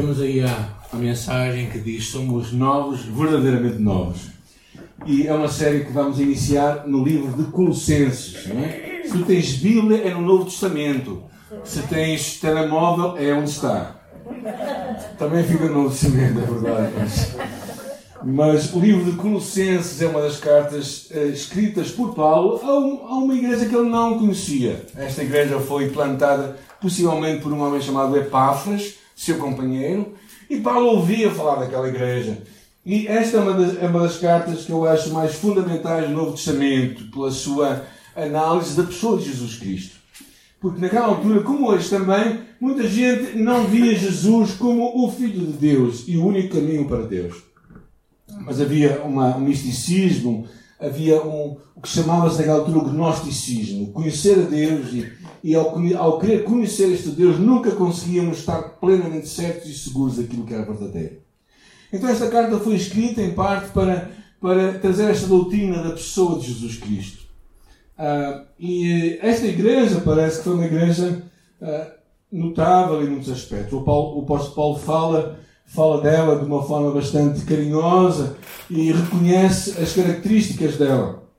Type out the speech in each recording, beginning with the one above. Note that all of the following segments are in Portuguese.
Temos aí a, a mensagem que diz: Somos novos, verdadeiramente novos. E é uma série que vamos iniciar no livro de Colossenses. Não é? Se tens Bíblia, é no Novo Testamento. Se tens telemóvel, é onde está. Também fica no Novo Testamento, é verdade. Mas, mas o livro de Colossenses é uma das cartas eh, escritas por Paulo a, um, a uma igreja que ele não conhecia. Esta igreja foi plantada possivelmente por um homem chamado Epáfras, seu companheiro, e Paulo ouvia falar daquela igreja. E esta é uma, das, é uma das cartas que eu acho mais fundamentais do Novo Testamento, pela sua análise da pessoa de Jesus Cristo. Porque naquela altura, como hoje também, muita gente não via Jesus como o Filho de Deus e o único caminho para Deus. Mas havia uma, um misticismo, havia um, o que chamava-se naquela altura o gnosticismo, conhecer a Deus e e ao, ao querer conhecer este Deus nunca conseguíamos estar plenamente certos e seguros daquilo que era verdadeiro. Então esta carta foi escrita em parte para, para trazer esta doutrina da pessoa de Jesus Cristo. Uh, e esta igreja parece que foi uma igreja uh, notável em muitos aspectos. O, Paulo, o apóstolo Paulo fala, fala dela de uma forma bastante carinhosa e reconhece as características dela.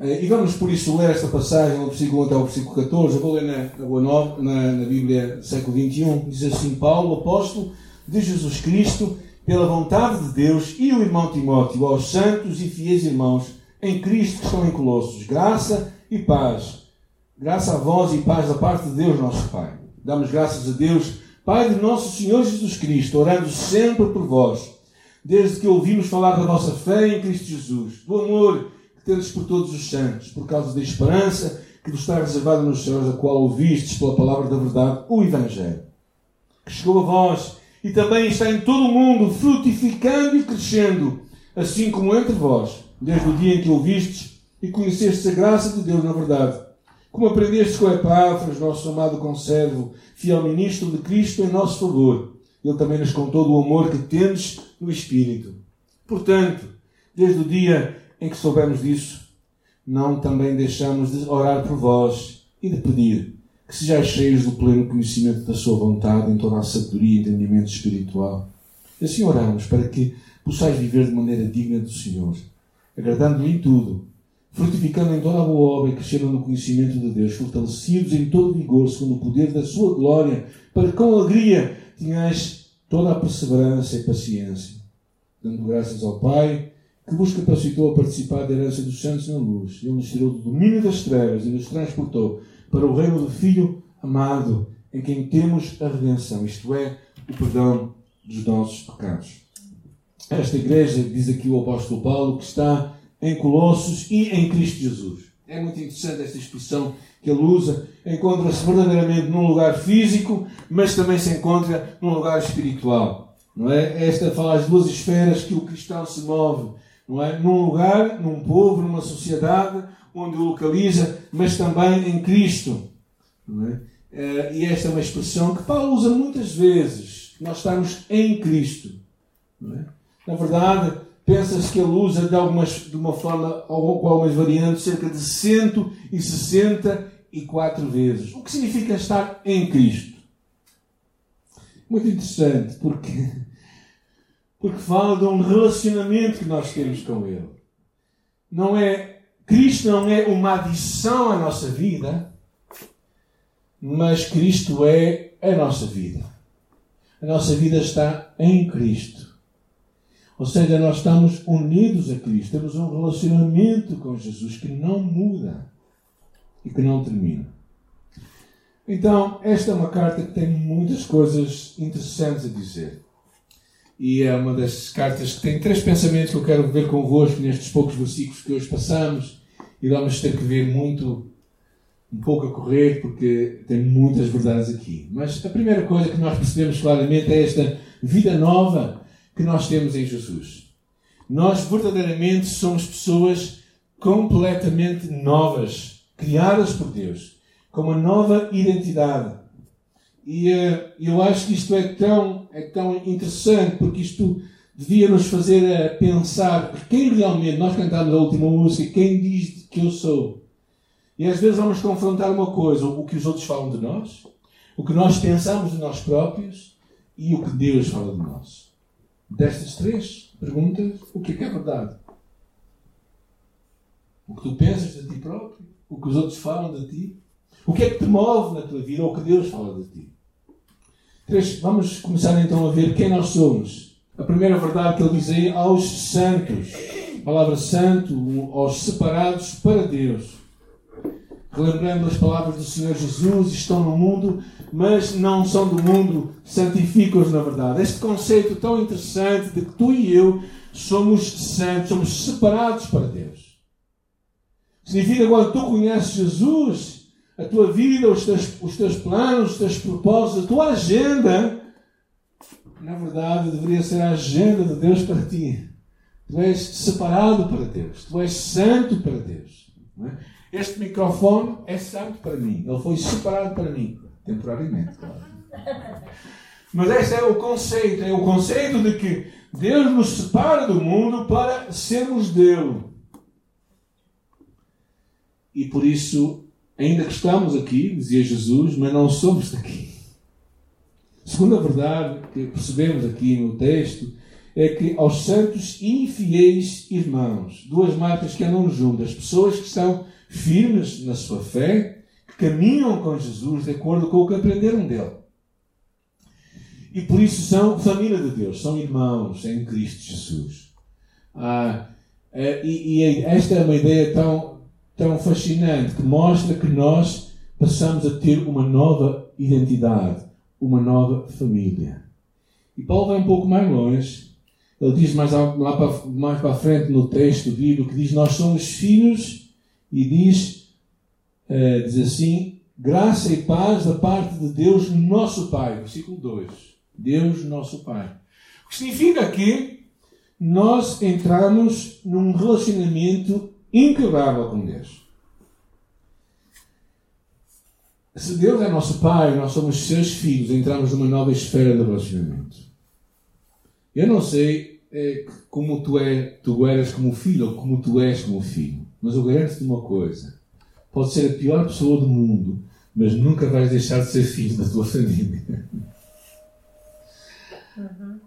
Eh, e vamos por isso ler esta passagem, do versículo 1 até o versículo 14. Eu vou ler na, na, na, na Bíblia século XXI. Diz assim: Paulo, apóstolo de Jesus Cristo, pela vontade de Deus, e o irmão Timóteo, aos santos e fiéis irmãos em Cristo que estão em Colossos, graça e paz. Graça a vós e paz da parte de Deus, nosso Pai. Damos graças a Deus, Pai de nosso Senhor Jesus Cristo, orando sempre por vós, desde que ouvimos falar da vossa fé em Cristo Jesus, do amor tendes por todos os santos, por causa da esperança que vos está reservada nos céus, a qual ouvistes pela palavra da verdade, o Evangelho, que chegou a vós e também está em todo o mundo, frutificando e crescendo, assim como entre vós, desde o dia em que ouvistes e conhecestes a graça de Deus na verdade. Como aprendestes com Epáfras, nosso amado conservo, fiel ministro de Cristo em nosso favor. Ele também nos contou do amor que tendes no Espírito. Portanto, desde o dia em que soubemos disso, não também deixamos de orar por vós e de pedir que sejais cheios do pleno conhecimento da Sua vontade em toda a sabedoria e entendimento espiritual. Assim oramos para que possais viver de maneira digna do Senhor, agradando-lhe em tudo, frutificando em toda a boa obra e crescendo no conhecimento de Deus, fortalecidos em todo vigor, segundo o poder da Sua glória, para que com alegria tenhais toda a perseverança e paciência, dando graças ao Pai que vos capacitou a participar da herança dos santos na luz. Ele nos tirou do domínio das trevas e nos transportou para o reino do Filho amado, em quem temos a redenção, isto é, o perdão dos nossos pecados. Esta igreja, diz aqui o apóstolo Paulo, que está em Colossos e em Cristo Jesus. É muito interessante esta expressão que ele usa. Encontra-se verdadeiramente num lugar físico, mas também se encontra num lugar espiritual. Não é? Esta fala as duas esferas que o cristão se move não é? Num lugar, num povo, numa sociedade onde o localiza, mas também em Cristo. Não é? Eh, e esta é uma expressão que Paulo usa muitas vezes. Nós estamos em Cristo. Não é? Na verdade, pensa-se que ele usa de, algumas, de uma forma, com algumas variantes, cerca de 164 vezes. O que significa estar em Cristo? Muito interessante, porque porque fala de um relacionamento que nós temos com Ele. Não é Cristo não é uma adição à nossa vida, mas Cristo é a nossa vida. A nossa vida está em Cristo. Ou seja, nós estamos unidos a Cristo, temos um relacionamento com Jesus que não muda e que não termina. Então, esta é uma carta que tem muitas coisas interessantes a dizer. E é uma das cartas que tem três pensamentos que eu quero ver convosco nestes poucos versículos que hoje passamos. E vamos ter que ver muito, um pouco a correr, porque tem muitas verdades aqui. Mas a primeira coisa que nós percebemos claramente é esta vida nova que nós temos em Jesus. Nós verdadeiramente somos pessoas completamente novas, criadas por Deus, com uma nova identidade e uh, eu acho que isto é tão, é tão interessante, porque isto devia nos fazer uh, pensar quem realmente, nós cantamos a última música, quem diz que eu sou. E às vezes vamos confrontar uma coisa, o que os outros falam de nós, o que nós pensamos de nós próprios, e o que Deus fala de nós. Destas três perguntas, o que é que é verdade? O que tu pensas de ti próprio? O que os outros falam de ti? O que é que te move na tua vida ou o que Deus fala de ti? Vamos começar então a ver quem nós somos. A primeira verdade que ele diz aí aos santos. A palavra santo, aos separados para Deus. Relembrando as palavras do Senhor Jesus, estão no mundo, mas não são do mundo, santificam-os na verdade. Este conceito tão interessante de que tu e eu somos santos, somos separados para Deus. Significa quando tu conheces Jesus, a tua vida, os teus, os teus planos, os teus propósitos, a tua agenda, na verdade deveria ser a agenda de Deus para ti. Tu és separado para Deus, tu és santo para Deus. É? Este microfone é santo para mim. Ele foi separado para mim. Temporariamente, claro. Mas este é o conceito. É o conceito de que Deus nos separa do mundo para sermos dele. E por isso, ainda que estamos aqui, dizia Jesus, mas não somos daqui. Segunda verdade que percebemos aqui no texto é que aos santos infiéis irmãos, duas marcas que andam juntas, pessoas que são firmes na sua fé, que caminham com Jesus de acordo com o que aprenderam dele. E por isso são família de Deus, são irmãos em Cristo Jesus. Ah, eh, e, e esta é uma ideia tão, tão fascinante que mostra que nós passamos a ter uma nova identidade, uma nova família. E Paulo vai um pouco mais longe. Ele diz mais, lá para, mais para frente no texto bíblico que diz: Nós somos filhos e diz, uh, diz assim: graça e paz da parte de Deus, nosso Pai. Versículo 2. Deus, nosso Pai. O que significa que nós entramos num relacionamento inquebrável com Deus. Se Deus é nosso Pai, nós somos seus filhos, entramos numa nova esfera de relacionamento. Eu não sei é, como tu, é, tu eras como filho ou como tu és como filho. Mas eu garanto-te uma coisa: pode ser a pior pessoa do mundo, mas nunca vais deixar de ser filho da tua família. Uhum.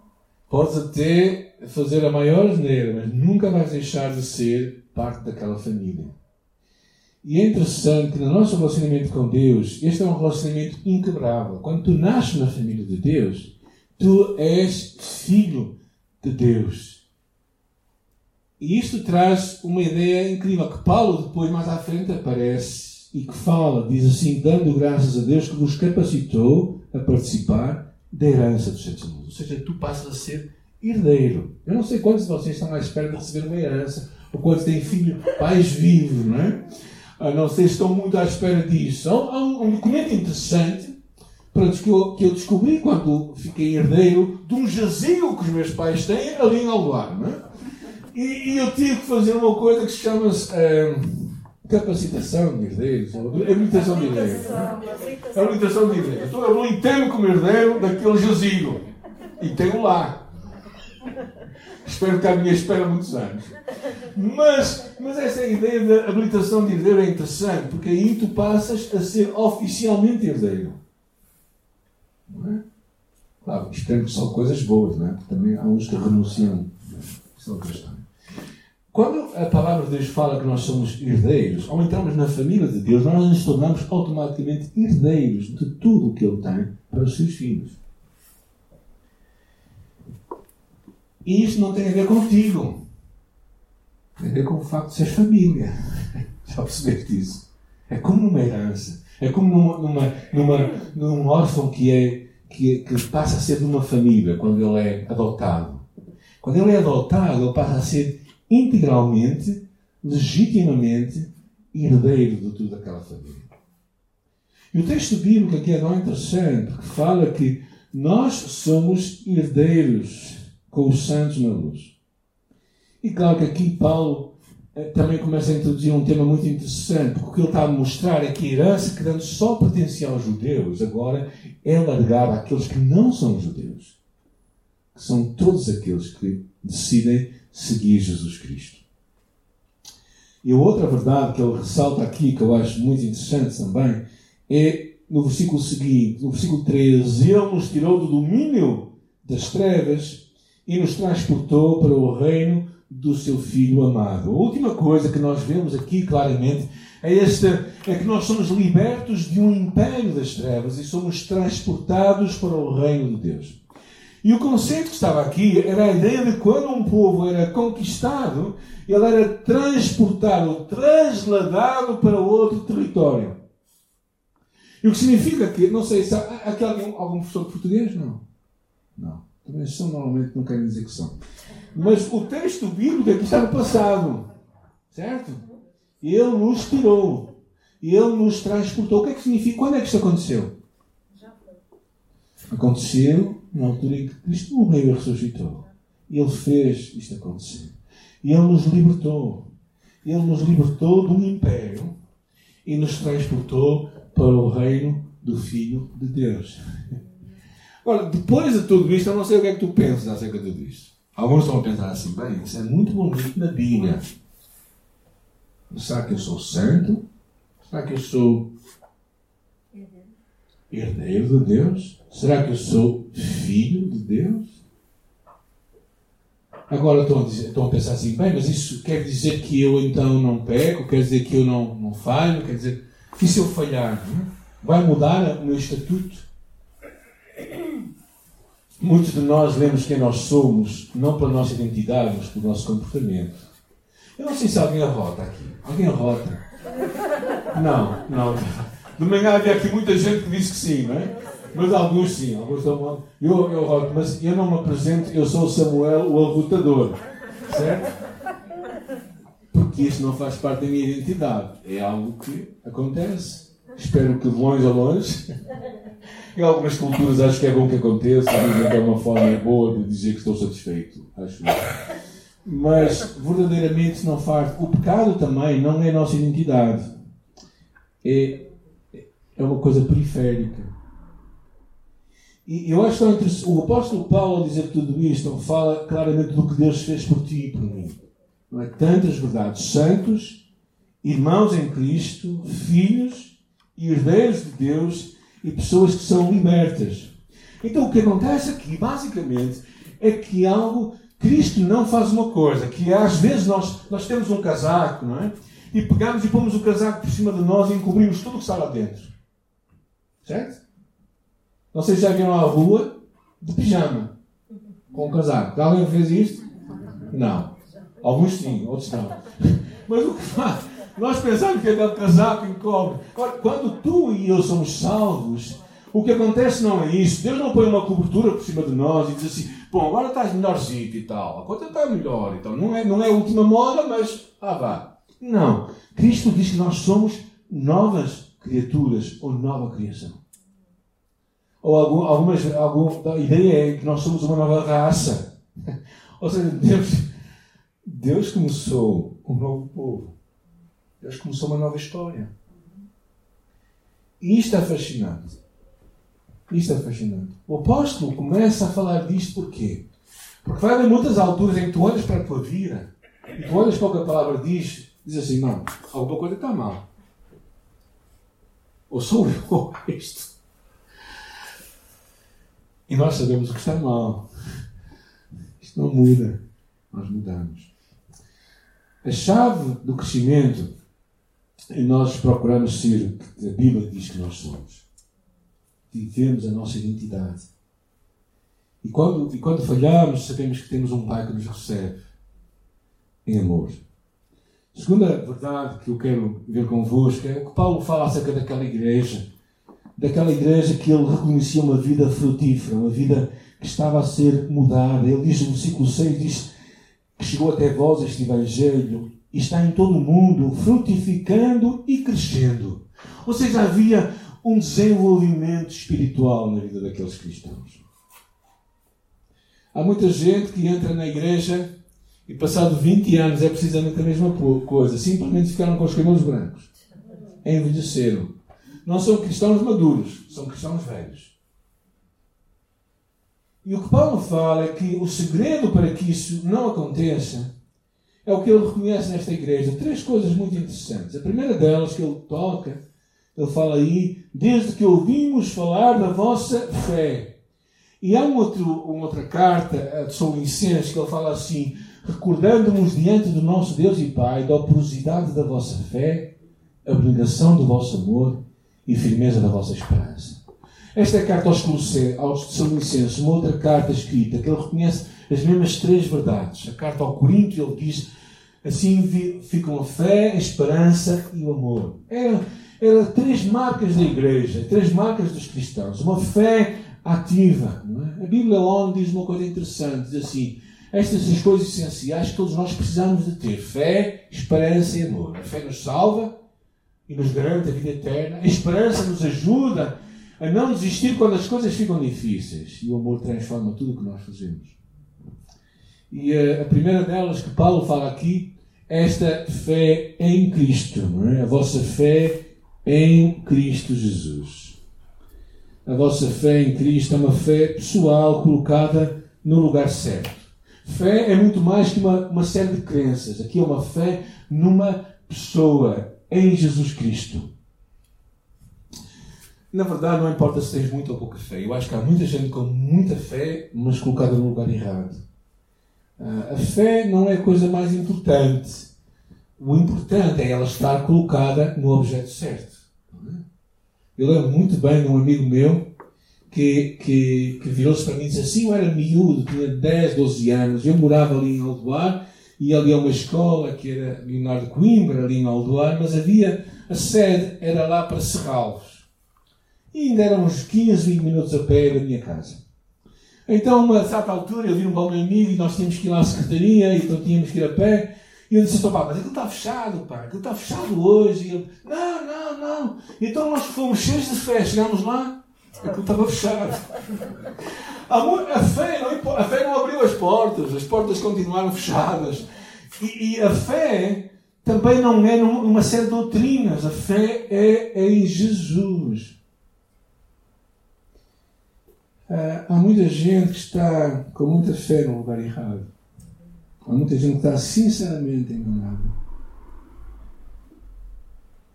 Podes até fazer a maior asneira, mas nunca vais deixar de ser parte daquela família. E é interessante que no nosso relacionamento com Deus, este é um relacionamento inquebrável. Quando tu nasces na família de Deus, tu és filho de Deus. E isto traz uma ideia incrível que Paulo depois mais à frente aparece e que fala, diz assim, dando graças a Deus que vos capacitou a participar da herança dos santos Ou seja, tu passas a ser herdeiro. Eu não sei quantos de vocês estão à espera de receber uma herança, ou quantos têm filhos, pais vivos, não é? Ah, não sei se estão muito à espera disso. Há um, um documento interessante pronto, que, eu, que eu descobri quando fiquei herdeiro de um jazigo que os meus pais têm ali em Alvar, não é? E, e, eu tive que fazer uma coisa que se chama uh, capacitação de herdeiros, habilitação de herdeiros. Habilitação de herdeiros. Então eu habilitei-me como herdeiro daquele jazigo. E tenho lá. Espero que a minha espera muitos anos. Mas, mas essa ideia da habilitação de herdeiro é interessante, porque aí tu passas a ser oficialmente herdeiro. Não é? Claro, espero que são coisas boas, não é? Porque também há uns que renunciam. Isso é outra história. Quando a palavra de Deus fala que nós somos herdeiros, ao entrarmos na família de Deus, nós nos tornamos automaticamente herdeiros de tudo o que Ele tem para os seus filhos. E isto não tem a ver contigo. Tem a ver com o facto de ser família. Já percebeste isso? É como numa herança. É como numa, numa, numa, num órfão que, é, que, que passa a ser de uma família quando ele é adotado. Quando ele é adotado, ele passa a ser integralmente, legitimamente herdeiro de toda aquela família. E o texto bíblico aqui é tão interessante porque fala que nós somos herdeiros com os santos na luz. E claro que aqui Paulo eh, também começa a introduzir um tema muito interessante, porque o que ele está a mostrar é que a herança que antes só pertencia aos judeus, agora é largada àqueles que não são judeus. Que são todos aqueles que decidem seguir Jesus Cristo. E a outra verdade que ele ressalta aqui, que eu acho muito interessante também, é no versículo seguinte, no versículo 13, Ele nos tirou do domínio das trevas e nos transportou para o reino do seu Filho amado. A última coisa que nós vemos aqui claramente é, esta, é que nós somos libertos de um império das trevas e somos transportados para o reino de Deus. E o conceito que estava aqui era a ideia de quando um povo era conquistado, ele era transportado, trasladado para outro território. E o que significa que, não sei, se há, aqui alguém, algum professor de português? Não. Não. São, normalmente não querem dizer que são. Mas o texto bíblico aqui está no passado. Certo? Ele nos tirou. Ele nos transportou. O que é que significa? Quando é que isto aconteceu? Aconteceu na altura em que Cristo morreu e ressuscitou. Ele fez isto acontecer. E Ele nos libertou. Ele nos libertou um império e nos transportou para o reino do Filho de Deus. Ora, depois de tudo isto, eu não sei o que é que tu pensas acerca de tudo isto. Alguns estão a pensar assim, bem, isso é muito bonito na Bíblia. Será que eu sou santo? Será que eu sou herdeiro de Deus? Será que eu sou filho de Deus? Agora estão a, dizer, estão a pensar assim, bem, mas isso quer dizer que eu então não peco? Quer dizer que eu não, não falho? Quer dizer, que se eu falhar, vai mudar o meu estatuto? Muitos de nós vemos quem nós somos, não pela nossa identidade, mas pelo nosso comportamento. Eu não sei se alguém arrota aqui. Alguém arrota? Não, não. De manhã havia aqui muita gente que disse que sim, não é? Mas alguns sim, alguns estão. Eu, eu arroto, mas eu não me apresento, eu sou o Samuel, o arrotador. Certo? Porque isto não faz parte da minha identidade. É algo que acontece. Espero que de longe a longe. Em algumas culturas acho que é bom que aconteça, dizem que é uma forma boa de dizer que estou satisfeito. Acho Mas verdadeiramente não faz. O pecado também não é a nossa identidade. É, é uma coisa periférica. E eu acho que o apóstolo Paulo, ao dizer tudo isto, fala claramente do que Deus fez por ti e por mim. Não é? Tantas verdades. Santos, irmãos em Cristo, filhos e herdeiros de Deus e pessoas que são libertas. Então o que acontece aqui, basicamente, é que algo. Cristo não faz uma coisa, que às vezes nós, nós temos um casaco, não é? E pegamos e pomos o casaco por cima de nós e encobrimos tudo o que está lá dentro. Certo? Não sei se já viram à rua de pijama, com um casaco. Alguém fez isto? Não. Alguns sim, outros não. Mas o que faz? Nós pensamos que é aquele casaco encobre. Quando tu e eu somos salvos, o que acontece não é isso. Deus não põe uma cobertura por cima de nós e diz assim: bom, agora estás melhorzinho e tal. A coisa está melhor. Então, não é, não é a última moda, mas ah, vá. Não. Cristo diz que nós somos novas criaturas ou nova criação. Ou algum, algumas, alguma, a ideia é que nós somos uma nova raça. ou seja, Deus Deus começou um novo povo. Deus começou uma nova história. E isto é fascinante. Isto é fascinante. O apóstolo começa a falar disto porquê? Porque vai haver muitas alturas em que tu olhas para a tua vida e tu olhas para o que a palavra diz, diz assim: não, alguma coisa está mal. Ou sou eu ou isto. E nós sabemos o que está mal. Isto não muda. Nós mudamos. A chave do crescimento é nós procuramos ser o que a Bíblia diz que nós somos. Vivemos a nossa identidade. E quando, e quando falhamos, sabemos que temos um Pai que nos recebe em amor. Segunda verdade que eu quero ver convosco é o que Paulo fala acerca daquela igreja. Daquela igreja que ele reconhecia uma vida frutífera, uma vida que estava a ser mudada. Ele diz no versículo 6, diz que chegou até vós este Evangelho e está em todo o mundo, frutificando e crescendo. Ou seja, havia um desenvolvimento espiritual na vida daqueles cristãos. Há muita gente que entra na igreja e, passado 20 anos, é precisamente a mesma coisa. Simplesmente ficaram com os cabelos brancos. Envelheceram. Não são cristãos maduros, são cristãos velhos. E o que Paulo fala é que o segredo para que isso não aconteça é o que ele reconhece nesta igreja. Três coisas muito interessantes. A primeira delas que ele toca Ele fala aí, desde que ouvimos falar da vossa fé. E há um outro, uma outra carta de São Licenço que ele fala assim: recordando-nos diante do nosso Deus e Pai da operosidade da vossa fé, abnegação do vosso amor e firmeza da vossa esperança. Esta é a carta aos, aos Licenços, uma outra carta escrita que ele reconhece as mesmas três verdades. A carta ao Corinto, ele diz assim ficam a fé, a esperança e o amor. Eram, eram três marcas da igreja, três marcas dos cristãos. Uma fé ativa. É? A Bíblia onde diz uma coisa interessante, diz assim, estas são as coisas essenciais que todos nós precisamos de ter. Fé, esperança e amor. A fé nos salva e nos garante a vida eterna. A esperança nos ajuda a não desistir quando as coisas ficam difíceis. E o amor transforma tudo o que nós fazemos. E a, eh, a primeira delas que Paulo fala aqui, esta fé em Cristo, é? a vossa fé em Cristo Jesus. A vossa fé em Cristo é uma fé pessoal colocada no lugar certo. Fé é muito mais que uma, uma série de crenças. Aqui é uma fé numa pessoa, em Jesus Cristo. Na verdade, não importa se tens muita ou pouca fé. Eu acho que há muita gente com muita fé, mas colocada no lugar errado. Ah, a fé não é a coisa mais importante. O importante é ela estar colocada no objeto certo. É? Eu lembro muito bem de um amigo meu que, que, que virou-se para mim e disse assim: Eu era miúdo, tinha 10, 12 anos, eu morava ali em Aldoar, e ali a uma escola que era Leonardo Coimbra, ali em Aldoar, mas havia, a sede era lá para Serralvos. E ainda eram uns 15, 20 minutos a pé da minha casa. Então, a certa altura, eu vi um bom amigo e nós tínhamos que ir lá à secretaria, então tínhamos que ir a pé. E eu disse, pá, mas aquilo está fechado, pá, aquilo está fechado hoje. E ele, não, não, não. Então nós fomos cheios de fé, chegámos lá, aquilo estava fechado. A, fé não, a fé não abriu as portas, as portas continuaram fechadas. E, e a fé também não é numa série de doutrinas, a fé é em Jesus. Ah, há muita gente que está com muita fé no lugar errado. Há muita gente que está sinceramente enganada.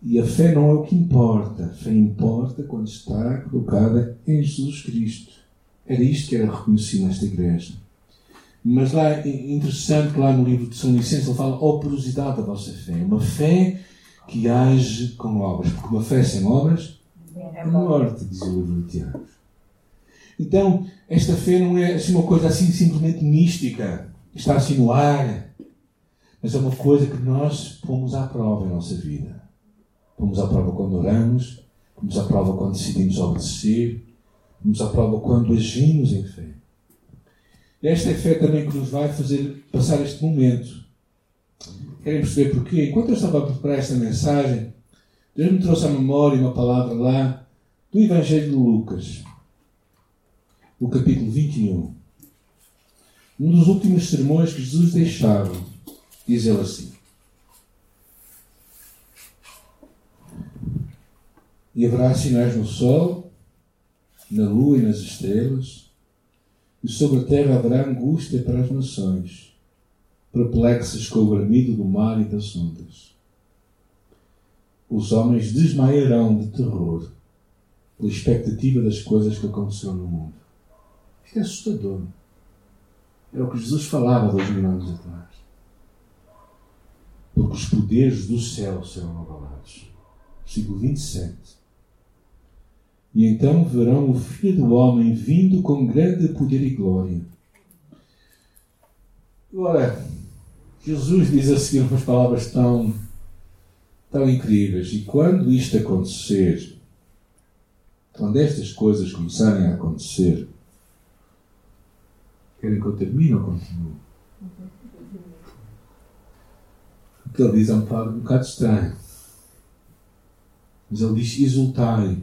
E a fé não é o que importa. A fé importa quando está colocada em Jesus Cristo. Era isto que era reconhecido nesta igreja. Mas lá, é interessante que lá no livro de São Licença ele fala operosidade da vossa fé. Uma fé que age com obras. Porque uma fé sem obras é morte, diz o livro de Tiago. Então, esta fé não é assim, uma coisa assim simplesmente mística, está assim no ar, mas é uma coisa que nós pomos à prova em nossa vida. Pomos à prova quando oramos, pomos à prova quando decidimos obedecer, pomos à prova quando agimos em fé. Esta é a fé também que nos vai fazer passar este momento. Querem perceber porquê? Enquanto eu estava a preparar esta mensagem, Deus me trouxe à memória uma palavra lá do Evangelho de Lucas o capítulo 21. Um dos últimos sermões que Jesus deixava, diz ele assim: E haverá sinais no sol, na lua e nas estrelas, e sobre a terra haverá angústia para as nações, perplexas com o bramido do mar e das ondas. Os homens desmaiarão de terror pela expectativa das coisas que aconteceram no mundo. É assustador. Era o que Jesus falava dois mil anos atrás. Porque os poderes do céu serão abalados. Versículo 27. E então verão o Filho do Homem vindo com grande poder e glória. Agora, Jesus diz a seguir umas palavras tão, tão incríveis. E quando isto acontecer, quando estas coisas começarem a acontecer, Querem que eu termine ou continuo? O que ele diz é um bocado, um bocado estranho. Mas ele diz: exultai,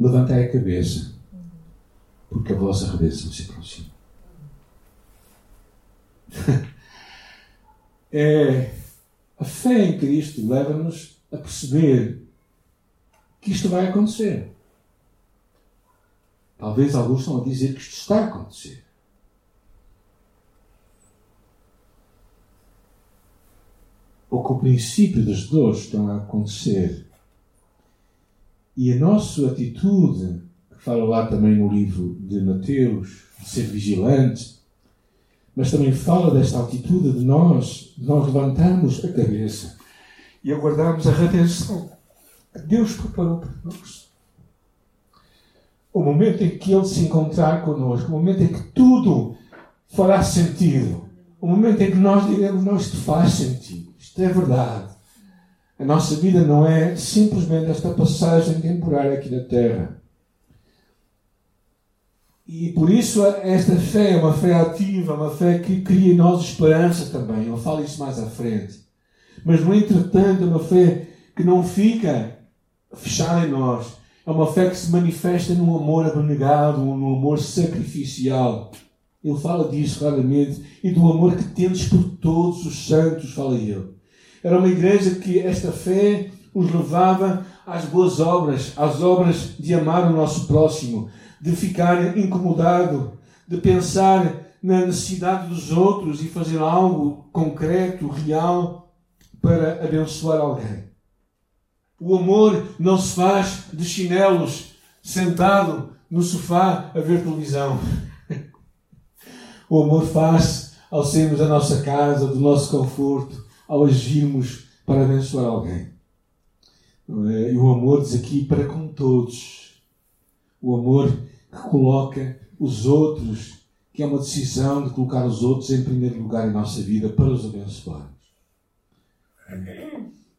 levantai a cabeça, porque a vossa redenção se aproxima. é, a fé em Cristo leva-nos a perceber que isto vai acontecer. Talvez alguns estão a dizer que isto está a acontecer. Ou que o princípio das dores estão a acontecer. E a nossa atitude, que fala lá também no livro de Mateus, de ser vigilante, mas também fala desta atitude de nós, de nós levantarmos a cabeça e aguardarmos a redenção que Deus preparou para nós. O momento em que Ele se encontrar connosco, o momento em que tudo fará sentido, o momento em que nós diremos: Não, isto faz sentido, isto é verdade. A nossa vida não é simplesmente esta passagem temporária aqui na Terra. E por isso esta fé é uma fé ativa, uma fé que cria em nós esperança também. Eu falo isso mais à frente. Mas, no entretanto, é uma fé que não fica fechada em nós. É uma fé que se manifesta num amor abnegado, num amor sacrificial. Ele fala disso claramente. E do amor que temos por todos os santos, fala ele. Era uma igreja que esta fé os levava às boas obras, às obras de amar o nosso próximo, de ficar incomodado, de pensar na necessidade dos outros e fazer algo concreto, real, para abençoar alguém. O amor não se faz de chinelos sentado no sofá a ver televisão. O amor faz ao sairmos da nossa casa, do nosso conforto, ao agirmos para abençoar alguém. É? E o amor diz aqui para com todos. O amor que coloca os outros, que é uma decisão de colocar os outros em primeiro lugar em nossa vida para os abençoarmos.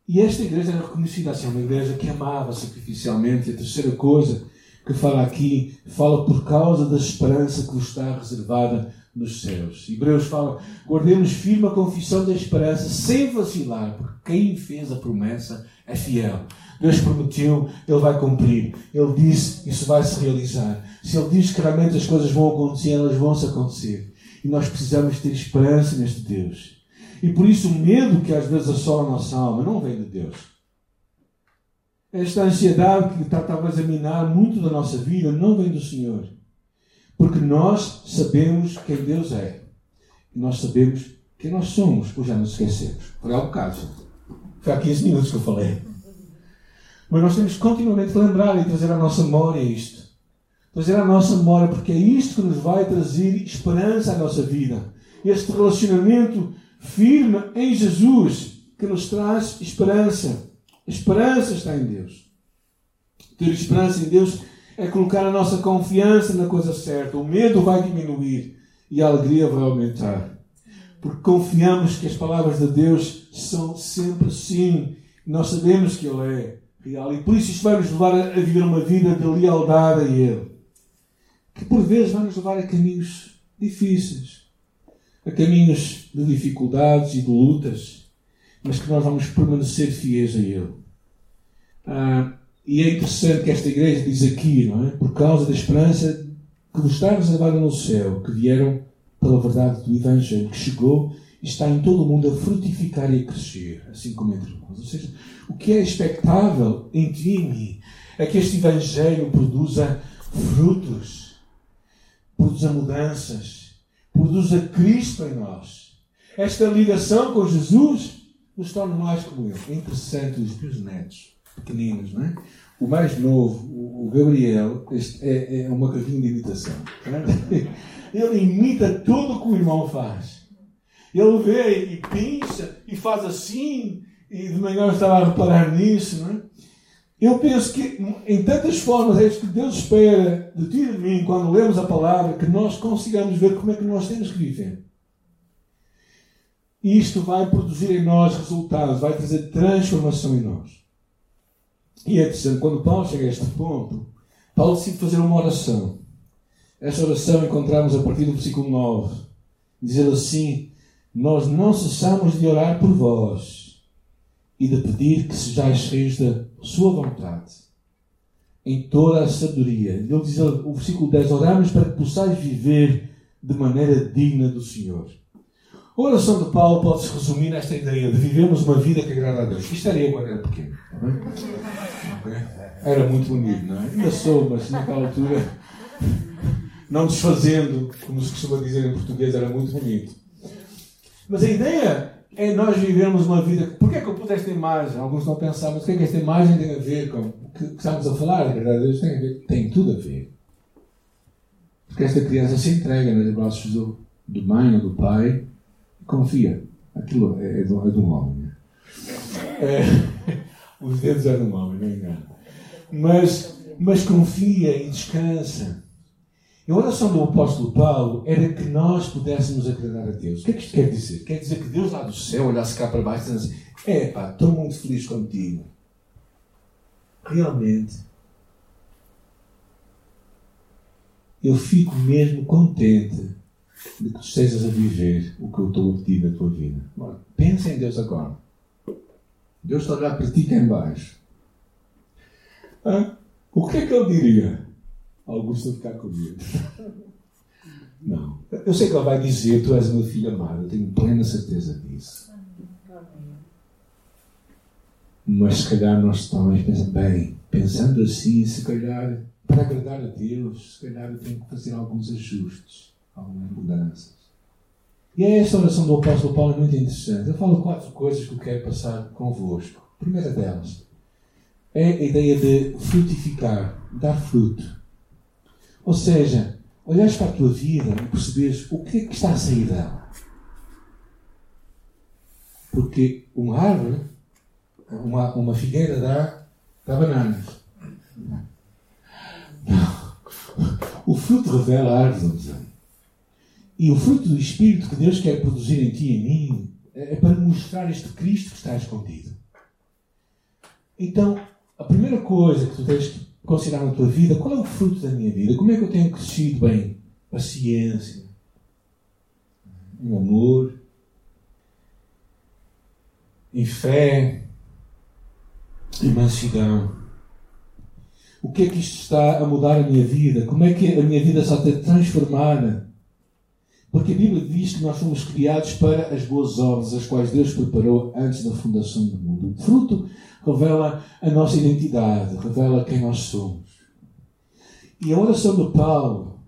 E esta igreja era reconhecida assim, uma igreja que amava sacrificialmente. E a terceira coisa que fala aqui, fala por causa da esperança que vos está reservada nos céus. Hebreus fala: guardemos firme a confissão da esperança, sem vacilar, porque quem fez a promessa é fiel. Deus prometeu, Ele vai cumprir. Ele disse, isso vai se realizar. Se Ele diz que realmente as coisas vão acontecer, elas vão se acontecer. E nós precisamos ter esperança neste Deus. E por isso o medo que às vezes assola a nossa alma não vem de Deus. Esta ansiedade que está talvez a minar muito da nossa vida não vem do Senhor. Porque nós sabemos quem Deus é. E nós sabemos quem nós somos, ou já nos esquecemos. Foi há bocado. Foi há 15 minutos que eu falei. Mas nós temos que continuamente lembrar e trazer à nossa memória isto. Trazer à nossa memória, porque é isto que nos vai trazer esperança à nossa vida. Este relacionamento firme em Jesus que nos traz esperança. A esperança está em Deus. Ter esperança em Deus é colocar a nossa confiança na coisa certa. O medo vai diminuir e a alegria vai aumentar. Porque confiamos que as palavras de Deus são sempre sim. Nós sabemos que Ele é real. E por isso isto vai nos levar a viver uma vida de lealdade a Ele. Que por vezes vai nos levar a caminhos difíceis. A caminhos de dificuldades e de lutas. Mas que nós vamos permanecer fiéis a Ele. Ah, e é interessante que esta igreja diz aqui, não é? Por causa da esperança que vos está reservada no céu, que vieram pela verdade do Evangelho, que chegou e está em todo o mundo a frutificar e a crescer, assim como entre nós. Ou seja, o que é expectável em ti e mim é que este Evangelho produza frutos, produza mudanças, produza Cristo em nós. Esta ligação com Jesus nos torna mais como Ele. É interessante os meus netos pequeninos, não é? O mais novo, o Gabriel, este é, é um macaquinho de imitação. Ele imita tudo o que o irmão faz. Ele vê e pinça e faz assim, e de manhã eu estava a reparar nisso, não é? Eu penso que, em tantas formas, é isso que Deus espera de ti e de mim, quando lemos a palavra, que nós consigamos ver como é que nós temos que viver. Isto vai produzir em nós resultados, vai trazer transformação em nós. E é interessante, quando Paulo chega a este ponto, Paulo decide fazer uma oração. Esta oração encontramos a partir do versículo 9. Dizer assim: Nós não cessamos de orar por vós e de pedir que sejais cheios da Sua vontade, em toda a sabedoria. Ele diz o versículo 10: Oramos para que possais viver de maneira digna do Senhor. A oração de Paulo pode-se resumir nesta ideia de vivemos uma vida que agrada a Deus. Isto era eu quando era pequeno. Era muito bonito, não é? Ainda sou, mas naquela altura, não desfazendo, como se costuma dizer em português, era muito bonito. Mas a ideia é nós vivermos uma vida. Porquê é que eu pus esta imagem? Alguns a pensar, mas o que é que esta imagem tem a ver com o que estamos a falar? A verdade Deus tem a ver. Tem tudo a ver. Porque esta criança se entrega nos braços do, do mãe ou do pai confia. Aquilo é, é, de, é um homem. Né? É, os dedos é de um homem, não é engano. Mas, mas confia e descansa. A oração do apóstolo Paulo era que nós pudéssemos agradar a Deus. O que é que isto quer dizer? Quer dizer que Deus lá do céu olhasse cá para baixo e assim: É pá, estou muito feliz contigo. Realmente. Eu fico mesmo contente de que tu estejas a viver o que eu estou a pedir da tua vida. Pensa em Deus agora. Deus está a olhar para ti cá em baixo. Ah, o que é que ele diria? Augusto ficar comigo. Não. Eu sei que ele vai dizer: Tu és meu filho amado, eu tenho plena certeza disso. Mas se calhar nós estamos bem, pensando assim, se calhar, para agradar a Deus, se calhar eu tenho que fazer alguns ajustes, algumas mudanças. E é esta oração do apóstolo Paulo é muito interessante. Eu falo quatro coisas que eu quero passar convosco. A primeira delas é a ideia de frutificar, dar fruto. Ou seja, olhares para a tua vida e perceberes o que é que está a sair dela. Porque uma árvore, uma, uma figueira dá, dá bananas. O fruto revela a árvore, E o fruto do Espírito que Deus quer produzir em ti e em mim é para mostrar este Cristo que está escondido. Então, a primeira coisa que tu tens que considerar na tua vida qual é o fruto da minha vida, como é que eu tenho crescido bem? Paciência, em amor, em fé, em mansidão. O que é que isto está a mudar a minha vida? Como é que a minha vida está a ter transformada? Porque a Bíblia diz que nós fomos criados para as boas obras, as quais Deus preparou antes da fundação do mundo. O fruto revela a nossa identidade, revela quem nós somos. E a oração de Paulo,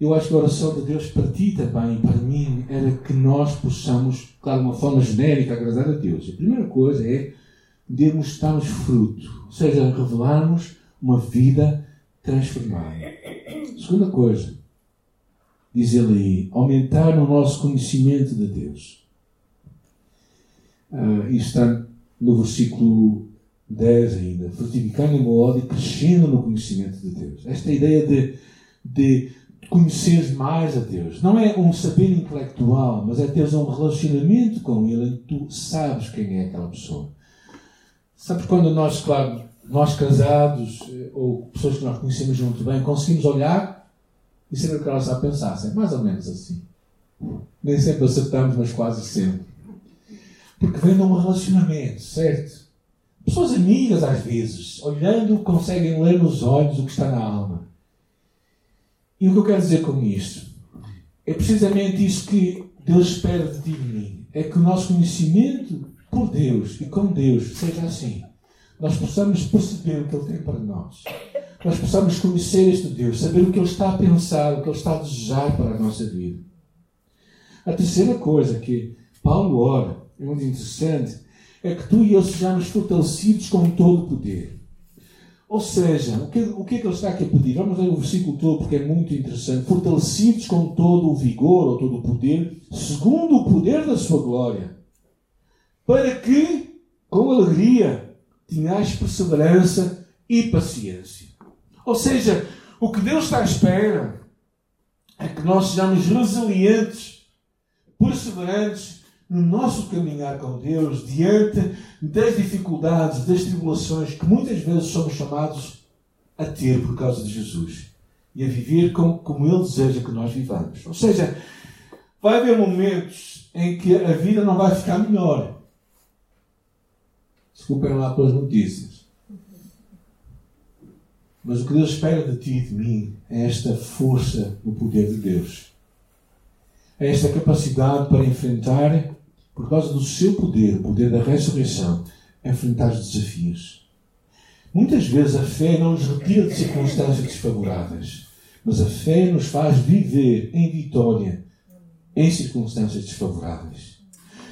eu acho que a oração de Deus para ti também, para mim, era que nós possamos, claro, de uma forma genérica, agradar a Deus. A primeira coisa é demonstrarmos fruto, ou seja, revelarmos uma vida transformada. Segunda coisa, diz ele aí, aumentar o nosso conhecimento de Deus. Uh, isto está no versículo 10 ainda, frutificando em ódio e crescendo no conhecimento de Deus. Esta ideia de, de conhecer mais a Deus. Não é um saber intelectual, mas é teres um relacionamento com Ele em que tu sabes quem é aquela pessoa. Sabe quando nós, claro, nós casados eh, ou pessoas que nós conhecemos muito bem, conseguimos olhar e saber o que elas a pensar. É mais ou menos assim. Nem sempre acertamos, mas quase sempre. Porque vem de um relacionamento, certo? Pessoas amigas, às vezes, olhando, conseguem ler nos olhos o que está na alma. E o que eu quero dizer com isto? É precisamente isso que Deus espera de ti e de mim. É que o nosso conhecimento por Deus e com Deus seja assim. Nós possamos perceber o que Ele tem para nós. Nós possamos conhecer este Deus, saber o que Ele está a pensar, o que Ele está a desejar para a nossa vida. A terceira coisa que Paulo ora é muito interessante, é que tu e eu sejamos fortalecidos com todo o poder. Ou seja, o que, o que é que ele está aqui a pedir? Vamos ler o versículo todo porque é muito interessante. Fortalecidos com todo o vigor ou todo o poder, segundo o poder da sua glória, para que, com alegria, tenhais perseverança e paciência. Ou seja, o que Deus está à espera é que nós sejamos resilientes, perseverantes no nosso caminhar com Deus, diante das dificuldades, das tribulações que muitas vezes somos chamados a ter por causa de Jesus e a viver como, como Ele deseja que nós vivamos. Ou seja, vai haver momentos em que a vida não vai ficar melhor. Desculpem lá pelas notícias. Mas o que Deus espera de ti e de mim é esta força no poder de Deus. É esta capacidade para enfrentar por causa do seu poder, o poder da ressurreição, enfrentar os desafios. Muitas vezes a fé não nos retira de circunstâncias desfavoráveis, mas a fé nos faz viver em vitória em circunstâncias desfavoráveis.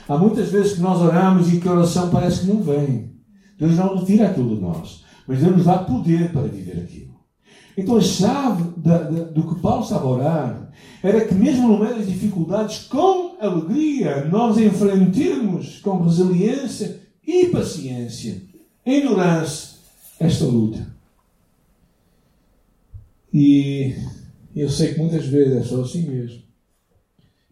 Há muitas vezes que nós oramos e que a oração parece que não vem. Deus não retira aquilo de nós, mas Deus nos dá poder para viver aquilo. Então a chave da, da, do que Paulo estava a orar era que mesmo no meio das dificuldades, com alegria, nós enfrentemos com resiliência e paciência, endurance, esta luta. E eu sei que muitas vezes é só assim mesmo.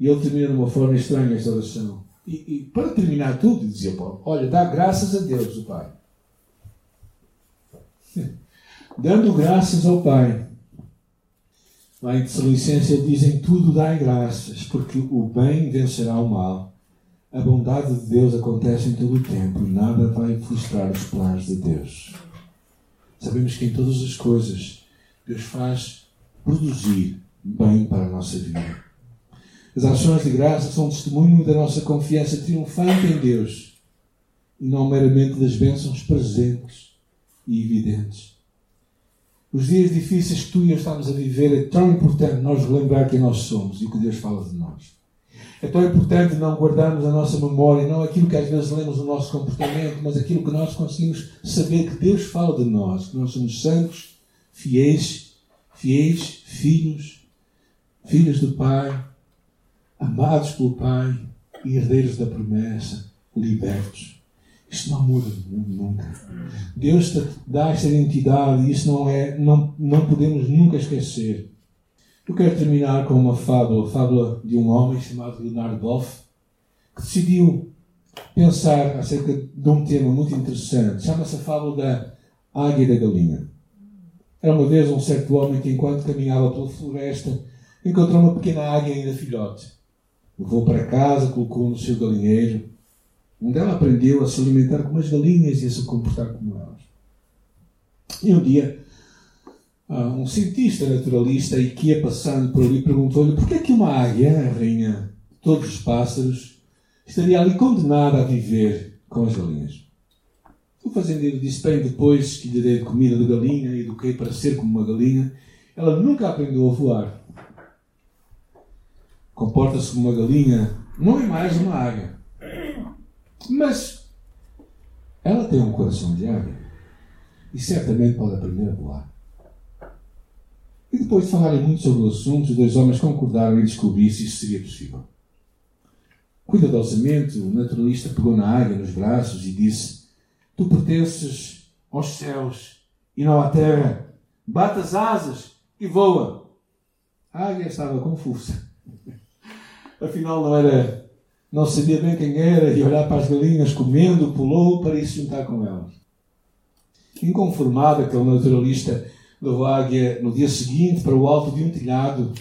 E ele termina de uma forma estranha esta oração. E, e, para terminar tudo, dizia Paulo, olha, dá graças a Deus, o Pai. Dando graças ao Pai. Lá em Tessalonicenses dizem tudo dai graças, porque o bem vencerá o mal. A bondade de Deus acontece em todo o tempo e nada vai frustrar os planos de Deus. Sabemos que em todas as coisas Deus faz produzir bem para a nossa vida. As ações de graça são testemunho da nossa confiança triunfante em Deus e não meramente das bênçãos presentes e evidentes. Os dias difíceis que tu e eu estamos a viver é tão importante nós relembrar quem nós somos e o que Deus fala de nós. É tão importante não guardarmos a nossa memória, não aquilo que às vezes lemos no nosso comportamento, mas aquilo que nós conseguimos saber que Deus fala de nós, que nós somos santos, fiéis, fiéis, filhos, filhos do Pai, amados pelo Pai e herdeiros da promessa, libertos. Isto não muda nunca. Deus te dá esta identidade e isso não, é, não, não podemos nunca esquecer. Eu quero terminar com uma fábula, fábula de um homem chamado Leonardo Boff, que decidiu pensar acerca de um tema muito interessante. Chama-se a fábula da águia e da galinha. Era uma vez um certo homem que, enquanto caminhava pela floresta, encontrou uma pequena águia ainda filhote. Levou para casa, colocou no seu galinheiro, onde ela aprendeu a se alimentar como as galinhas e a se comportar como elas. E um dia, um cientista naturalista e que ia passando por ali perguntou-lhe por que é que uma águia, a rainha de todos os pássaros, estaria ali condenada a viver com as galinhas. O fazendeiro disse: Bem, depois que lhe dei comida de galinha e eduquei para ser como uma galinha, ela nunca aprendeu a voar comporta-se como uma galinha, não é mais uma águia. Mas ela tem um coração de águia e certamente pode aprender a voar. E depois de falarem muito sobre o assunto, os dois homens concordaram em descobrir se isso seria possível. Cuidadosamente, o naturalista pegou na águia nos braços e disse: Tu pertences aos céus e não à terra. Bate as asas e voa. A águia estava confusa afinal não era, não sabia bem quem era, e olhar para as galinhas comendo, pulou para ir se juntar com elas. Inconformado, aquele naturalista levou a águia no dia seguinte para o alto de um telhado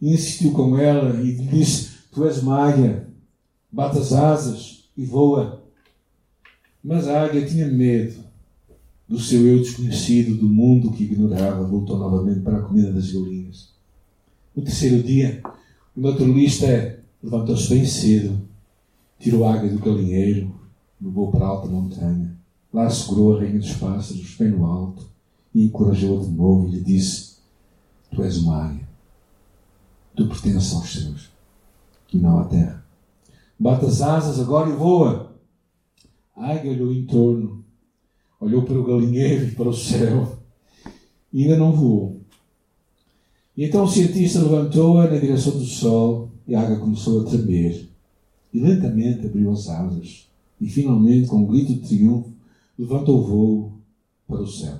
e insistiu com ela e disse: Tu és uma águia, bate as asas e voa. Mas a águia tinha medo do seu eu desconhecido, do mundo que ignorava, voltou novamente para a comida das galinhas. No terceiro dia, o naturalista levantou-se bem cedo, tirou a água do galinheiro, levou para a alta montanha. Lá segurou a rainha dos pássaros, bem no alto, e encorajou-a de novo e lhe disse: Tu és uma águia. Tu pertences aos céus e não à terra. Bate as asas agora e voa. A águia olhou em torno, olhou para o galinheiro e para o céu e ainda não voou. E então o cientista levantou-a na direção do sol e a água começou a tremer. E lentamente abriu as asas. E finalmente, com um grito de triunfo, levantou o voo para o céu.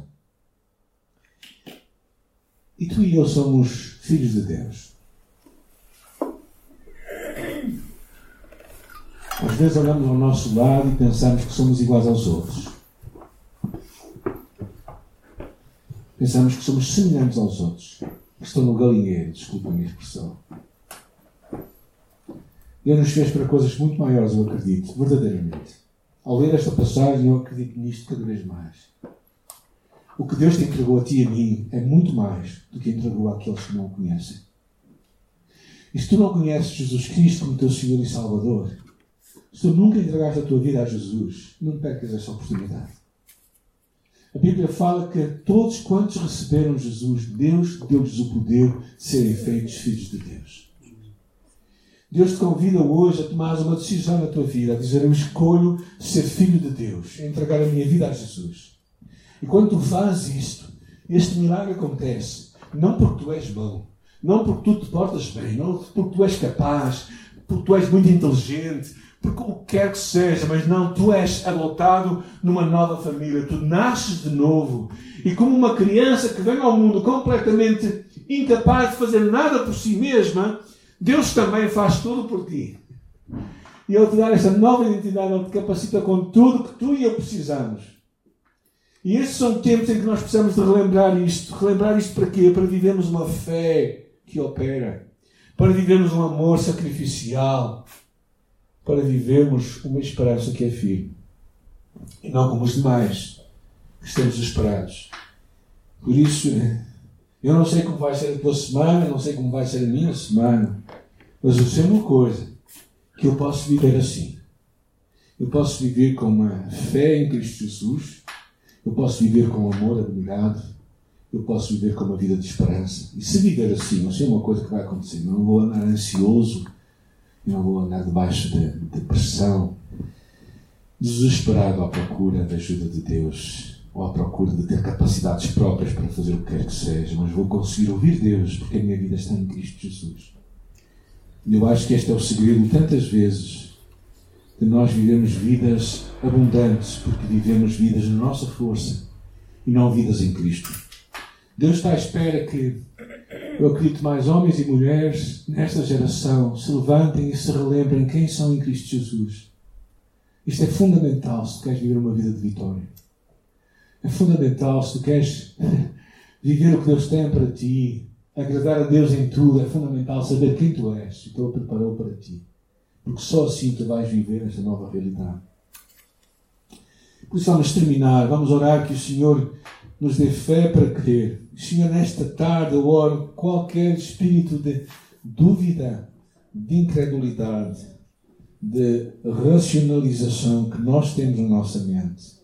E tu e eu somos filhos de Deus. Às vezes olhamos ao nosso lado e pensamos que somos iguais aos outros. Pensamos que somos semelhantes aos outros. Estou no galinheiro, desculpa a minha expressão. Deus nos fez para coisas muito maiores, eu acredito, verdadeiramente. Ao ler esta passagem, eu acredito nisto cada vez mais. O que Deus te entregou a ti e a mim é muito mais do que entregou àqueles que não o conhecem. E se tu não conheces Jesus Cristo como teu Senhor e Salvador, se tu nunca entregaste a tua vida a Jesus, não percas esta oportunidade. A Bíblia fala que todos quantos receberam Jesus, Deus deu-lhes o poder de serem feitos filhos de Deus. Deus te convida hoje a tomar uma decisão na tua vida, a dizer: Eu escolho ser filho de Deus, entregar a minha vida a Jesus. E quando tu fazes isto, este milagre acontece, não porque tu és bom, não porque tu te portas bem, não porque tu és capaz, porque tu és muito inteligente, porque o que quer que seja, mas não, tu és adotado numa nova família, tu nasces de novo. E como uma criança que vem ao mundo completamente incapaz de fazer nada por si mesma, Deus também faz tudo por ti. E Ele te dá essa nova identidade, Ele te capacita com tudo que tu e eu precisamos. E estes são tempos em que nós precisamos de relembrar isto. Relembrar isto para quê? Para vivermos uma fé que opera. Para vivermos um amor sacrificial. Para vivermos uma esperança que é filho. E não como os demais, que estamos desesperados. Por isso, eu não sei como vai ser a tua semana, não sei como vai ser a minha semana, mas eu sei uma coisa: que eu posso viver assim. Eu posso viver com uma fé em Cristo Jesus, eu posso viver com amor abnegado, eu posso viver com uma vida de esperança. E se viver assim, não sei uma coisa que vai acontecer, não vou andar ansioso, não vou andar debaixo de, de pressão, desesperado à procura da ajuda de Deus ou à procura de ter capacidades próprias para fazer o que quer que seja, mas vou conseguir ouvir Deus porque a minha vida está em Cristo Jesus. E eu acho que este é o segredo, tantas vezes, de nós vivemos vidas abundantes, porque vivemos vidas na nossa força e não vidas em Cristo. Deus está à espera que, eu acredito, mais homens e mulheres nesta geração se levantem e se relembrem quem são em Cristo Jesus. Isto é fundamental se queres viver uma vida de vitória. É fundamental se tu queres viver o que Deus tem para ti, agradar a Deus em tudo, é fundamental saber quem tu és e que Ele preparou para ti. Porque só assim tu vais viver esta nova realidade. Por isso vamos terminar, vamos orar que o Senhor nos dê fé para crer. Senhor, nesta tarde eu oro qualquer espírito de dúvida, de incredulidade, de racionalização que nós temos na nossa mente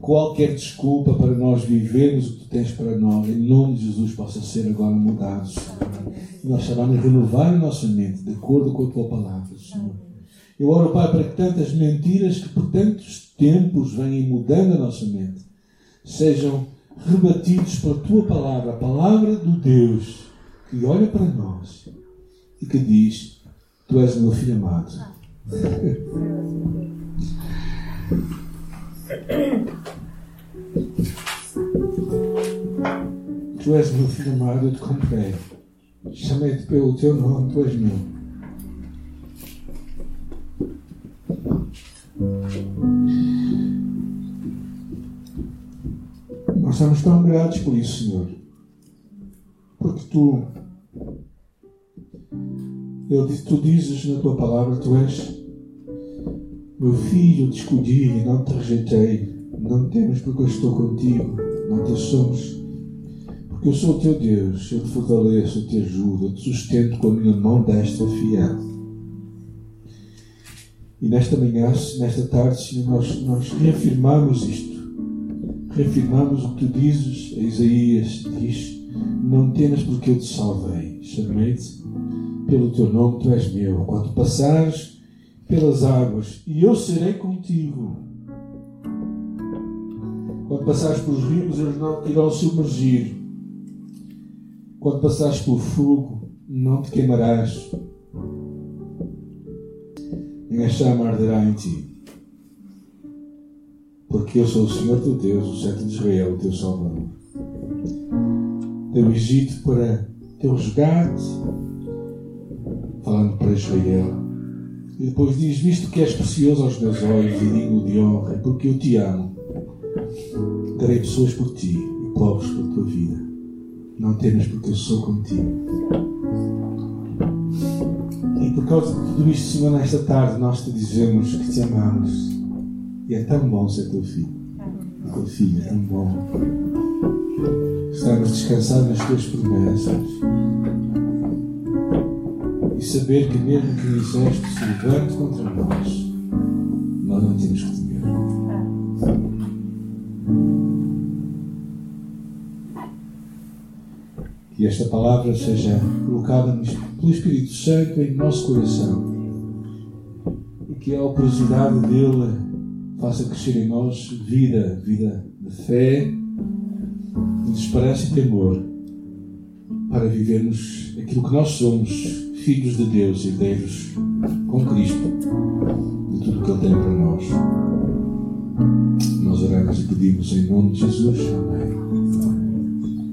qualquer desculpa para nós vivermos o que tu tens para nós, em nome de Jesus, possa ser agora mudado, Senhor. Nós sabemos renovar a nossa mente de acordo com a tua palavra, Senhor. Eu oro, Pai, para que tantas mentiras que por tantos tempos vêm mudando a nossa mente sejam rebatidos pela tua palavra, a palavra do Deus que olha para nós e que diz: Tu és meu filho amado. Tu és meu filho amado, eu te comprei. Chamei-te pelo teu nome, tu és meu. Nós estamos tão gratos por isso, Senhor. Porque tu, eu, tu dizes na tua palavra, tu és meu filho, escolhi e não te rejeitei. Não temas porque eu estou contigo. Não te somos. Porque eu sou o teu Deus. Eu te fortaleço, eu te ajudo, eu te sustento com a minha mão desta fiel. E nesta manhã, nesta tarde, Senhor, nós, nós reafirmamos isto. Reafirmamos o que tu dizes. A Isaías diz: Não temas porque eu te salvei. Chamei-te pelo teu nome, tu és meu. Quando passares pelas águas, e eu serei contigo. Quando passares pelos rios, eles não te irão submergir. Quando passares pelo fogo, não te queimarás. Nem a chama arderá em ti. Porque eu sou o Senhor teu Deus, o Santo de Israel, o teu Salvador. Deu Egito para teu resgate, falando para Israel e depois diz: Visto que és precioso aos meus olhos e digno de honra, porque eu te amo, darei pessoas por ti e povos por tua vida. Não temas, porque eu sou contigo. E por causa de tudo isto, Senhor, nesta tarde nós te dizemos que te amamos. E é tão bom ser teu filho. Tua filha, é tão bom. Estamos descansados nas tuas promessas saber que mesmo que o exército se levante contra nós, nós não temos que temer. E esta palavra seja colocada pelo Espírito Santo em nosso coração e que a operosidade dele faça crescer em nós vida, vida de fé, de esperança e temor, para vivermos aquilo que nós somos, filhos de Deus, herdeiros com Cristo, de tudo que Ele tem para nós. Nós oramos e pedimos em nome de Jesus. Amém.